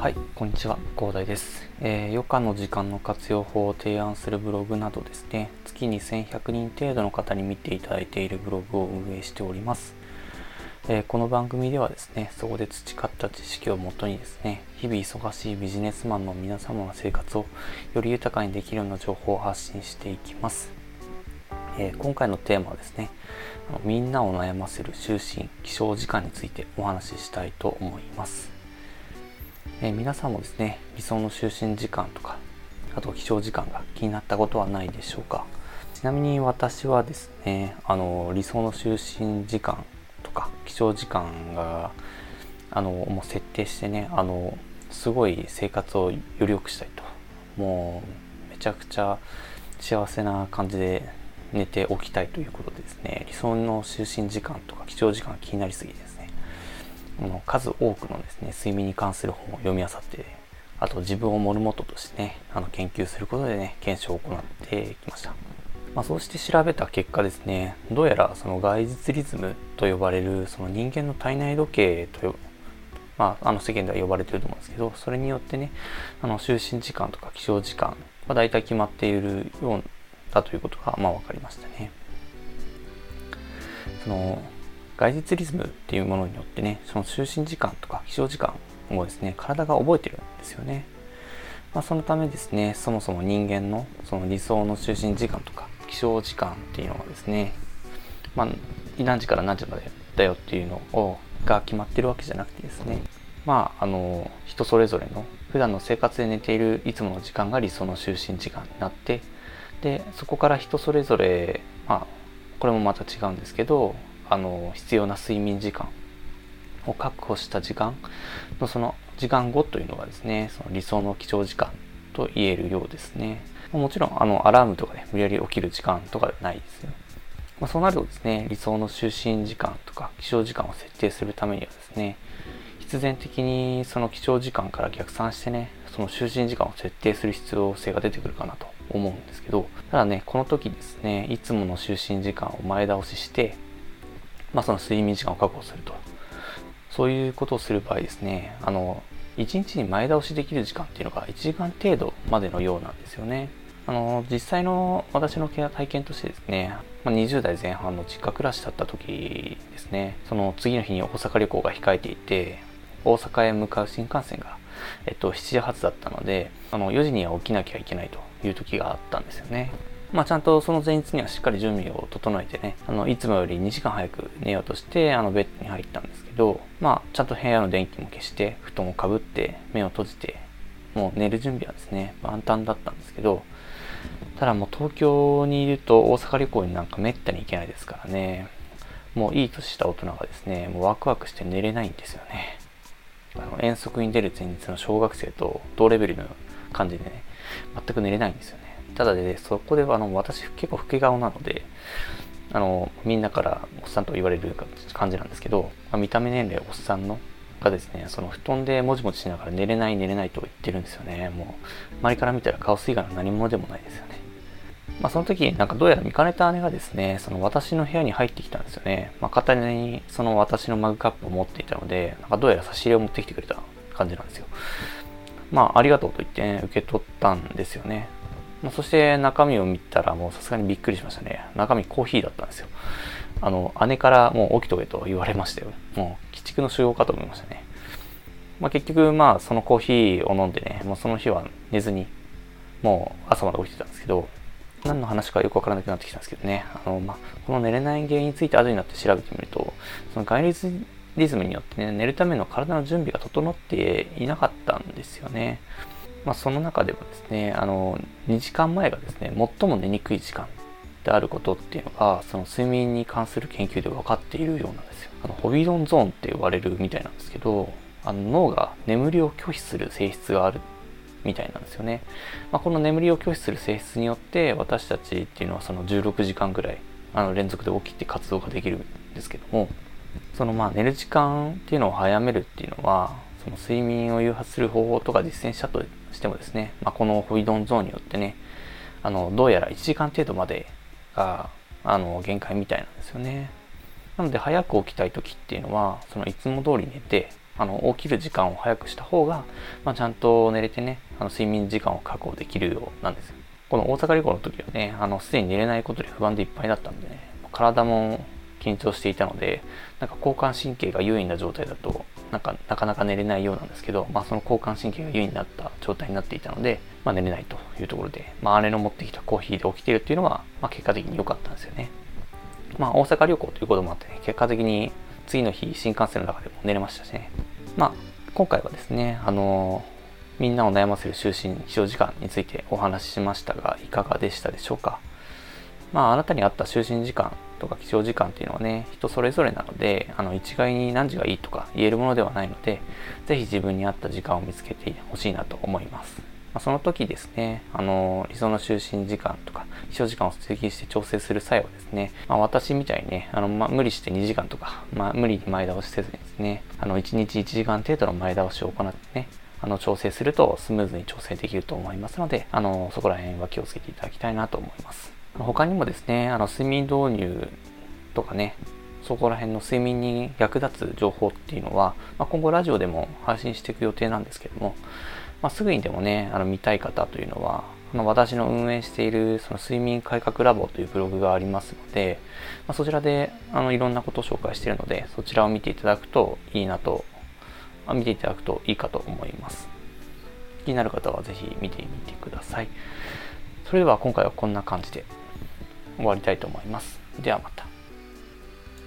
はい、こんにちは、広大です、えー、余暇の時間の活用法を提案するブログなどですね、月に1100人程度の方に見ていただいているブログを運営しております。えー、この番組ではですね、そこで培った知識をもとにですね、日々忙しいビジネスマンの皆様の生活をより豊かにできるような情報を発信していきます。えー、今回のテーマはですね、みんなを悩ませる就寝、起床時間についてお話ししたいと思います。え皆さんもですね理想の就寝時間とかあと起床時間が気になったことはないでしょうか？ちなみに私はですねあの理想の就寝時間とか起床時間があのもう設定してねあのすごい生活をより良くしたいと。もうめちゃくちゃ幸せな感じで寝ておきたいということでですね理想の就寝時間とか起床時間が気になりすぎですの数多くのですね睡眠に関する本を読み漁ってあと自分をモルモットとしてねあの研究することでね検証を行ってきました、まあ、そうして調べた結果ですねどうやらその外実リズムと呼ばれるその人間の体内時計とまあ、あの世間では呼ばれてると思うんですけどそれによってねあの就寝時間とか起床時間は大体決まっているようだということがまあ分かりましたね。その外実リズムっていうものによってねその就寝時間とか起床時間をですね体が覚えてるんですよね、まあ、そのためですねそもそも人間のその理想の就寝時間とか起床時間っていうのはですねまあ何時から何時までだよっていうのをが決まってるわけじゃなくてですねまああの人それぞれの普段の生活で寝ているいつもの時間が理想の就寝時間になってでそこから人それぞれまあこれもまた違うんですけどあの必要な睡眠時間を確保した時間のその時間後というのがですねその理想の起床時間と言えるようですね。もちろんあのアラームとかで、無理やり起きる時間とかではないですよ、まあ、そうなるとですね理想の就寝時間とか起床時間を設定するためにはですね必然的にその起床時間から逆算してねその就寝時間を設定する必要性が出てくるかなと思うんですけどただねこの時ですねいつもの就寝時間を前倒ししてまあ、その睡眠時間を確保すると。そういうことをする場合ですね、あの、1日に前倒しできる時間っていうのが1時間程度までのようなんですよね。あの、実際の私のケア体験としてですね、まあ、20代前半の実家暮らしだった時ですね、その次の日に大阪旅行が控えていて、大阪へ向かう新幹線が、えっと、7時発だったので、あの、4時には起きなきゃいけないという時があったんですよね。まあ、ちゃんとその前日にはしっかり準備を整えてね、あの、いつもより2時間早く寝ようとして、あの、ベッドに入ったんですけど、まあ、ちゃんと部屋の電気も消して、布団をかぶって、目を閉じて、もう寝る準備はですね、万端だったんですけど、ただもう東京にいると大阪旅行になんかめったに行けないですからね、もういい年した大人がですね、もうワクワクして寝れないんですよね。あの遠足に出る前日の小学生と同レベルの感じでね、全く寝れないんですよね。ただで、ね、そこではあの私結構老け顔なので、あの、みんなからおっさんと言われる感じなんですけど、まあ、見た目年齢おっさんのがですね、その布団でもじもじしながら寝れない寝れないと言ってるんですよね。もう、周りから見たら顔水以外の何者でもないですよね。まあその時、なんかどうやら見かねた姉がですね、その私の部屋に入ってきたんですよね。まあ片手にその私のマグカップを持っていたので、なんかどうやら差し入れを持ってきてくれた感じなんですよ。まあありがとうと言って、ね、受け取ったんですよね。まあ、そして中身を見たらもうさすがにびっくりしましたね。中身コーヒーだったんですよ。あの、姉からもう起きとけと言われましたよ。もう、鬼畜の腫瘍かと思いましたね。まあ、結局、まあ、そのコーヒーを飲んでね、もうその日は寝ずに、もう朝まで起きてたんですけど、何の話かよくわからなくなってきたんですけどね、あの、まあ、この寝れない原因について後になって調べてみると、その外立リズムによってね、寝るための体の準備が整っていなかったんですよね。まあ、その中でもですね、あの、2時間前がですね、最も寝にくい時間であることっていうのが、その睡眠に関する研究で分かっているようなんですよ。あの、ホビードンゾーンって呼ばれるみたいなんですけど、あの脳が眠りを拒否する性質があるみたいなんですよね。まあ、この眠りを拒否する性質によって私たちっていうのはその16時間ぐらいあの連続で起きて活動ができるんですけどもそのまあ寝る時間っていうのを早めるっていうのはその睡眠を誘発する方法とか実践したとしてもですね、まあ、このホイドンゾーンによってね、あの、どうやら1時間程度までが、あの、限界みたいなんですよね。なので、早く起きたい時っていうのは、そのいつも通り寝て、あの起きる時間を早くした方が、まあ、ちゃんと寝れてねあの睡眠時間を確保できるようなんですよこの大阪旅行の時はねあのすでに寝れないことで不安でいっぱいだったんでね体も緊張していたのでなんか交感神経が優位な状態だとなんかなかなか寝れないようなんですけど、まあ、その交感神経が優位になった状態になっていたので、まあ、寝れないというところで、まあ、姉の持ってきたコーヒーで起きてるっていうのは、まあ、結果的に良かったんですよね。まあ、大阪旅行ということもあって、ね、結果的に次の日新幹線の中でも寝れましたしね。まあ、今回はですね、あのみんなを悩ませる就寝起床時間についてお話ししましたが、いかがでしたでしょうか？まあ、あなたに合った就寝時間とか起床時間っていうのはね、人それぞれなので、あの一概に何時がいいとか言えるものではないので、ぜひ自分に合った時間を見つけてほしいなと思います。まあ、その時ですね、あの理想の就寝時間とか起床時間を追求して調整する際はですね、まあ、私みたいにね、あのまあ、無理して2時間とか、まあ、無理に前倒しせずにですね、あの1日1時間程度の前倒しを行ってね、あの調整するとスムーズに調整できると思いますので、あのそこら辺は気をつけていただきたいなと思います。他にもですね、あの睡眠導入とかね、そこら辺の睡眠に役立つ情報っていうのは、まあ、今後ラジオでも配信していく予定なんですけども、まあ、すぐにでもね、あの見たい方というのは、あの私の運営しているその睡眠改革ラボというブログがありますので、まあ、そちらであのいろんなことを紹介しているので、そちらを見ていただくといいなと、見ていただくといいかと思います。気になる方はぜひ見てみてください。それでは今回はこんな感じで終わりたいと思います。ではまた。